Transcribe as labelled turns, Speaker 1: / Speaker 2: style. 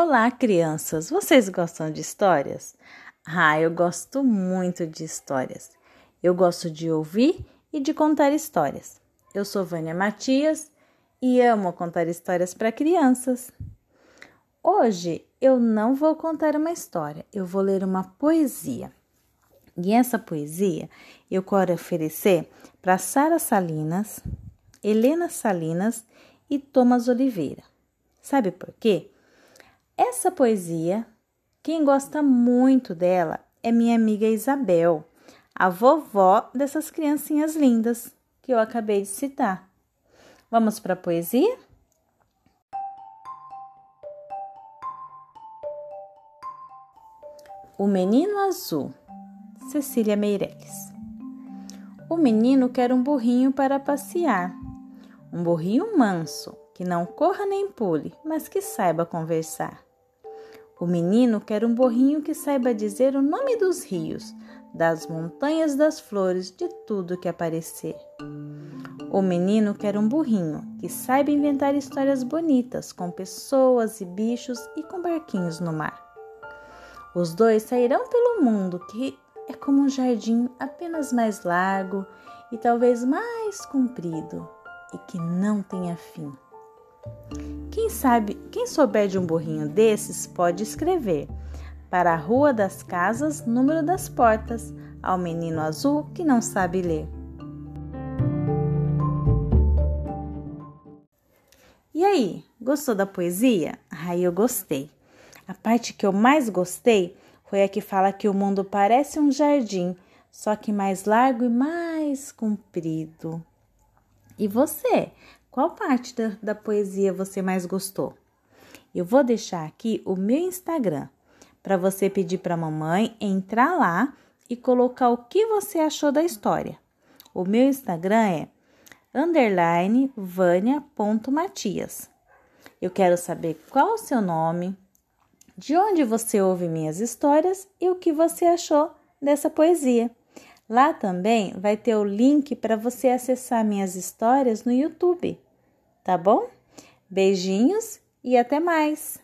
Speaker 1: Olá, crianças! Vocês gostam de histórias? Ah, eu gosto muito de histórias. Eu gosto de ouvir e de contar histórias. Eu sou Vânia Matias e amo contar histórias para crianças. Hoje eu não vou contar uma história, eu vou ler uma poesia. E essa poesia eu quero oferecer para Sara Salinas, Helena Salinas e Thomas Oliveira. Sabe por quê? Essa poesia, quem gosta muito dela é minha amiga Isabel, a vovó dessas criancinhas lindas que eu acabei de citar. Vamos para a poesia? O Menino Azul, Cecília Meireles. O menino quer um burrinho para passear, um burrinho manso, que não corra nem pule, mas que saiba conversar. O menino quer um borrinho que saiba dizer o nome dos rios, das montanhas, das flores, de tudo que aparecer. O menino quer um burrinho que saiba inventar histórias bonitas com pessoas e bichos e com barquinhos no mar. Os dois sairão pelo mundo que é como um jardim apenas mais largo e talvez mais comprido e que não tenha fim. Quem sabe, quem souber de um burrinho desses pode escrever para a Rua das Casas, número das portas, ao menino azul que não sabe ler. E aí, gostou da poesia? Aí eu gostei. A parte que eu mais gostei foi a que fala que o mundo parece um jardim, só que mais largo e mais comprido. E você? Qual parte da, da poesia você mais gostou? Eu vou deixar aqui o meu Instagram para você pedir para a mamãe entrar lá e colocar o que você achou da história. O meu Instagram é underline vania.matias. Eu quero saber qual o seu nome, de onde você ouve minhas histórias e o que você achou dessa poesia. Lá também vai ter o link para você acessar minhas histórias no YouTube. Tá bom? Beijinhos e até mais!